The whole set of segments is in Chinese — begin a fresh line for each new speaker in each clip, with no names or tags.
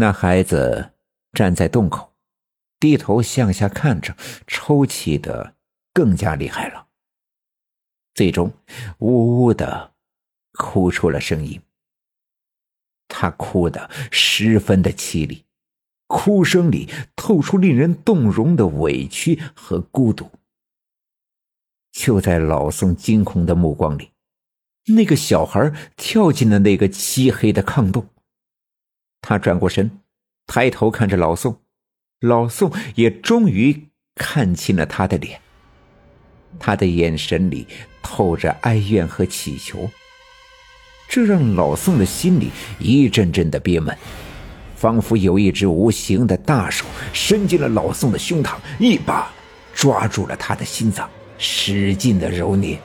那孩子站在洞口，低头向下看着，抽泣的更加厉害了。最终，呜呜的哭出了声音。他哭得十分的凄厉，哭声里透出令人动容的委屈和孤独。就在老宋惊恐的目光里，那个小孩跳进了那个漆黑的炕洞。他转过身，抬头看着老宋，老宋也终于看清了他的脸。他的眼神里透着哀怨和乞求，这让老宋的心里一阵阵的憋闷，仿佛有一只无形的大手伸进了老宋的胸膛，一把抓住了他的心脏，使劲的揉捏。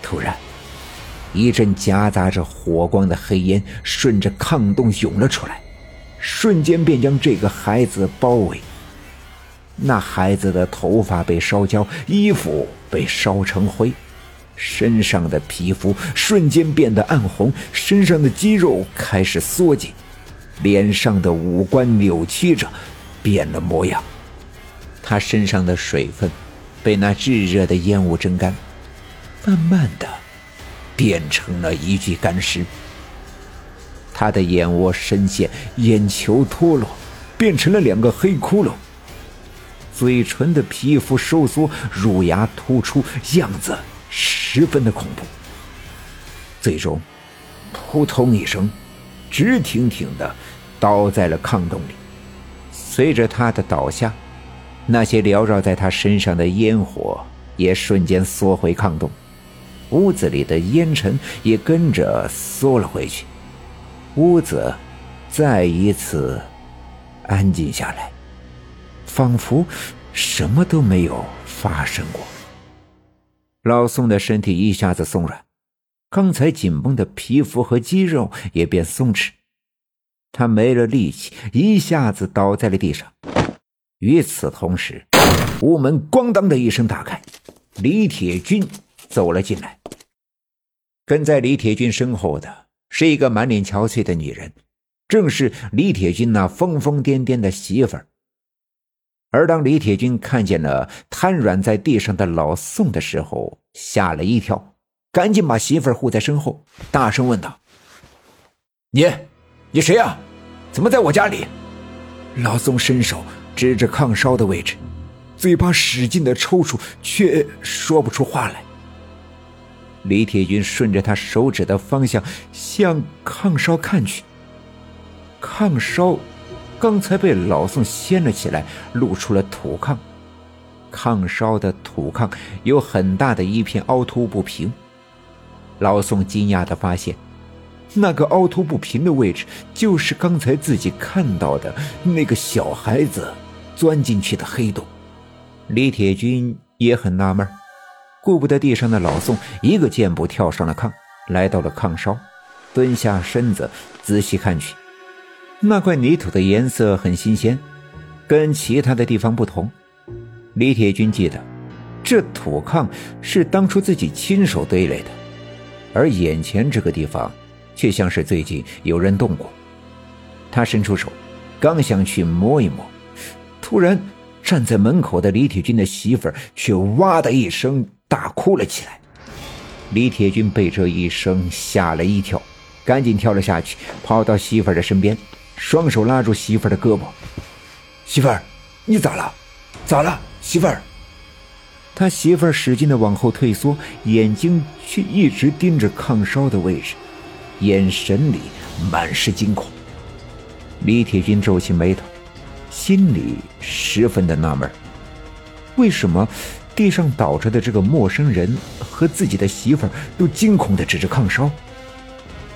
突然，一阵夹杂着火光的黑烟顺着炕洞涌了出来，瞬间便将这个孩子包围。那孩子的头发被烧焦，衣服被烧成灰，身上的皮肤瞬间变得暗红，身上的肌肉开始缩紧，脸上的五官扭曲着，变了模样。他身上的水分被那炙热的烟雾蒸干，慢慢的变成了一具干尸。他的眼窝深陷，眼球脱落，变成了两个黑窟窿。嘴唇的皮肤收缩，乳牙突出，样子十分的恐怖。最终，扑通一声，直挺挺的倒在了炕洞里。随着他的倒下，那些缭绕在他身上的烟火也瞬间缩回炕洞，屋子里的烟尘也跟着缩了回去，屋子再一次安静下来。仿佛什么都没有发生过。老宋的身体一下子松软，刚才紧绷的皮肤和肌肉也变松弛，他没了力气，一下子倒在了地上。与此同时，屋门咣当的一声打开，李铁军走了进来。跟在李铁军身后的是一个满脸憔悴的女人，正是李铁军那疯疯癫癫的媳妇儿。而当李铁军看见了瘫软在地上的老宋的时候，吓了一跳，赶紧把媳妇儿护在身后，大声问道：“你，你谁呀？怎么在我家里？”老宋伸手指着炕梢的位置，嘴巴使劲的抽搐，却说不出话来。李铁军顺着他手指的方向向炕梢看去，炕梢。刚才被老宋掀了起来，露出了土炕。炕梢的土炕有很大的一片凹凸不平。老宋惊讶地发现，那个凹凸不平的位置，就是刚才自己看到的那个小孩子钻进去的黑洞。李铁军也很纳闷，顾不得地上的老宋，一个箭步跳上了炕，来到了炕梢，蹲下身子仔细看去。那块泥土的颜色很新鲜，跟其他的地方不同。李铁军记得，这土炕是当初自己亲手堆来的，而眼前这个地方，却像是最近有人动过。他伸出手，刚想去摸一摸，突然站在门口的李铁军的媳妇儿却哇的一声大哭了起来。李铁军被这一声吓了一跳，赶紧跳了下去，跑到媳妇儿的身边。双手拉住媳妇儿的胳膊，媳妇儿，你咋了？咋了，媳妇儿？他媳妇儿使劲的往后退缩，眼睛却一直盯着炕梢的位置，眼神里满是惊恐。李铁军皱起眉头，心里十分的纳闷：为什么地上倒着的这个陌生人和自己的媳妇儿都惊恐的指着炕梢，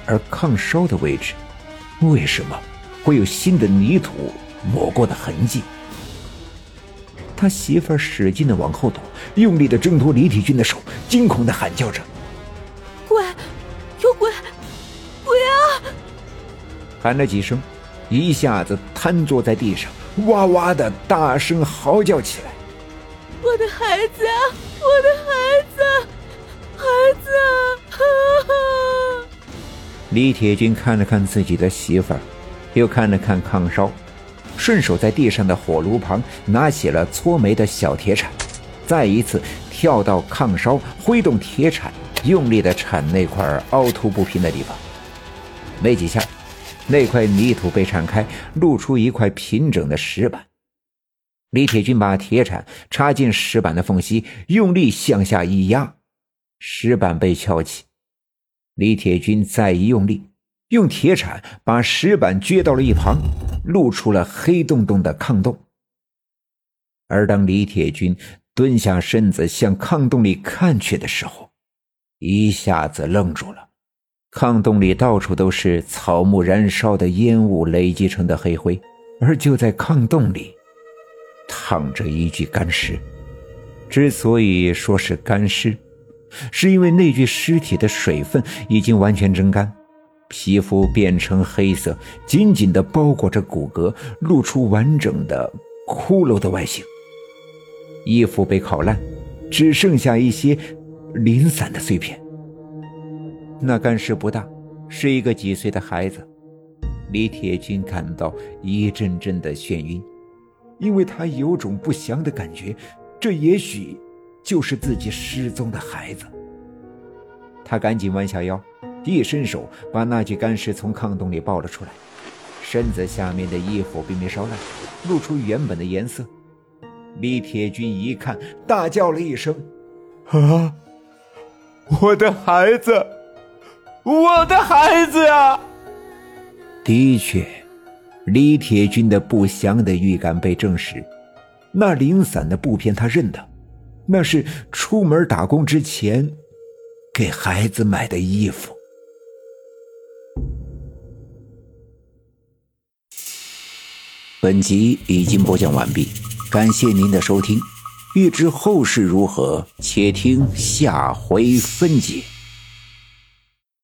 而炕梢的位置，为什么？会有新的泥土抹过的痕迹。他媳妇儿使劲的往后躲，用力的挣脱李铁军的手，惊恐的喊叫着：“
鬼，有鬼，鬼啊！”
喊了几声，一下子瘫坐在地上，哇哇的大声嚎叫起来：“
我的孩子啊，我的孩子，孩子啊！”
李铁军看了看自己的媳妇儿。又看了看炕烧，顺手在地上的火炉旁拿起了搓煤的小铁铲，再一次跳到炕烧，挥动铁铲，用力的铲那块凹凸不平的地方。没几下，那块泥土被铲开，露出一块平整的石板。李铁军把铁铲插进石板的缝隙，用力向下一压，石板被撬起。李铁军再一用力，用铁铲把石板撅到了一旁，露出了黑洞洞的炕洞。而当李铁军蹲下身子向炕洞里看去的时候，一下子愣住了。炕洞里到处都是草木燃烧的烟雾累积成的黑灰，而就在炕洞里。躺着一具干尸，之所以说是干尸，是因为那具尸体的水分已经完全蒸干，皮肤变成黑色，紧紧地包裹着骨骼，露出完整的骷髅的外形。衣服被烤烂，只剩下一些零散的碎片。那干尸不大，是一个几岁的孩子。李铁军感到一阵阵的眩晕。因为他有种不祥的感觉，这也许就是自己失踪的孩子。他赶紧弯下腰，一伸手把那具干尸从炕洞里抱了出来，身子下面的衣服并没烧烂，露出原本的颜色。李铁军一看，大叫了一声：“
啊！我的孩子，我的孩子啊！”
的确。李铁军的不祥的预感被证实，那零散的布片他认得，那是出门打工之前给孩子买的衣服。本集已经播讲完毕，感谢您的收听。欲知后事如何，且听下回分解。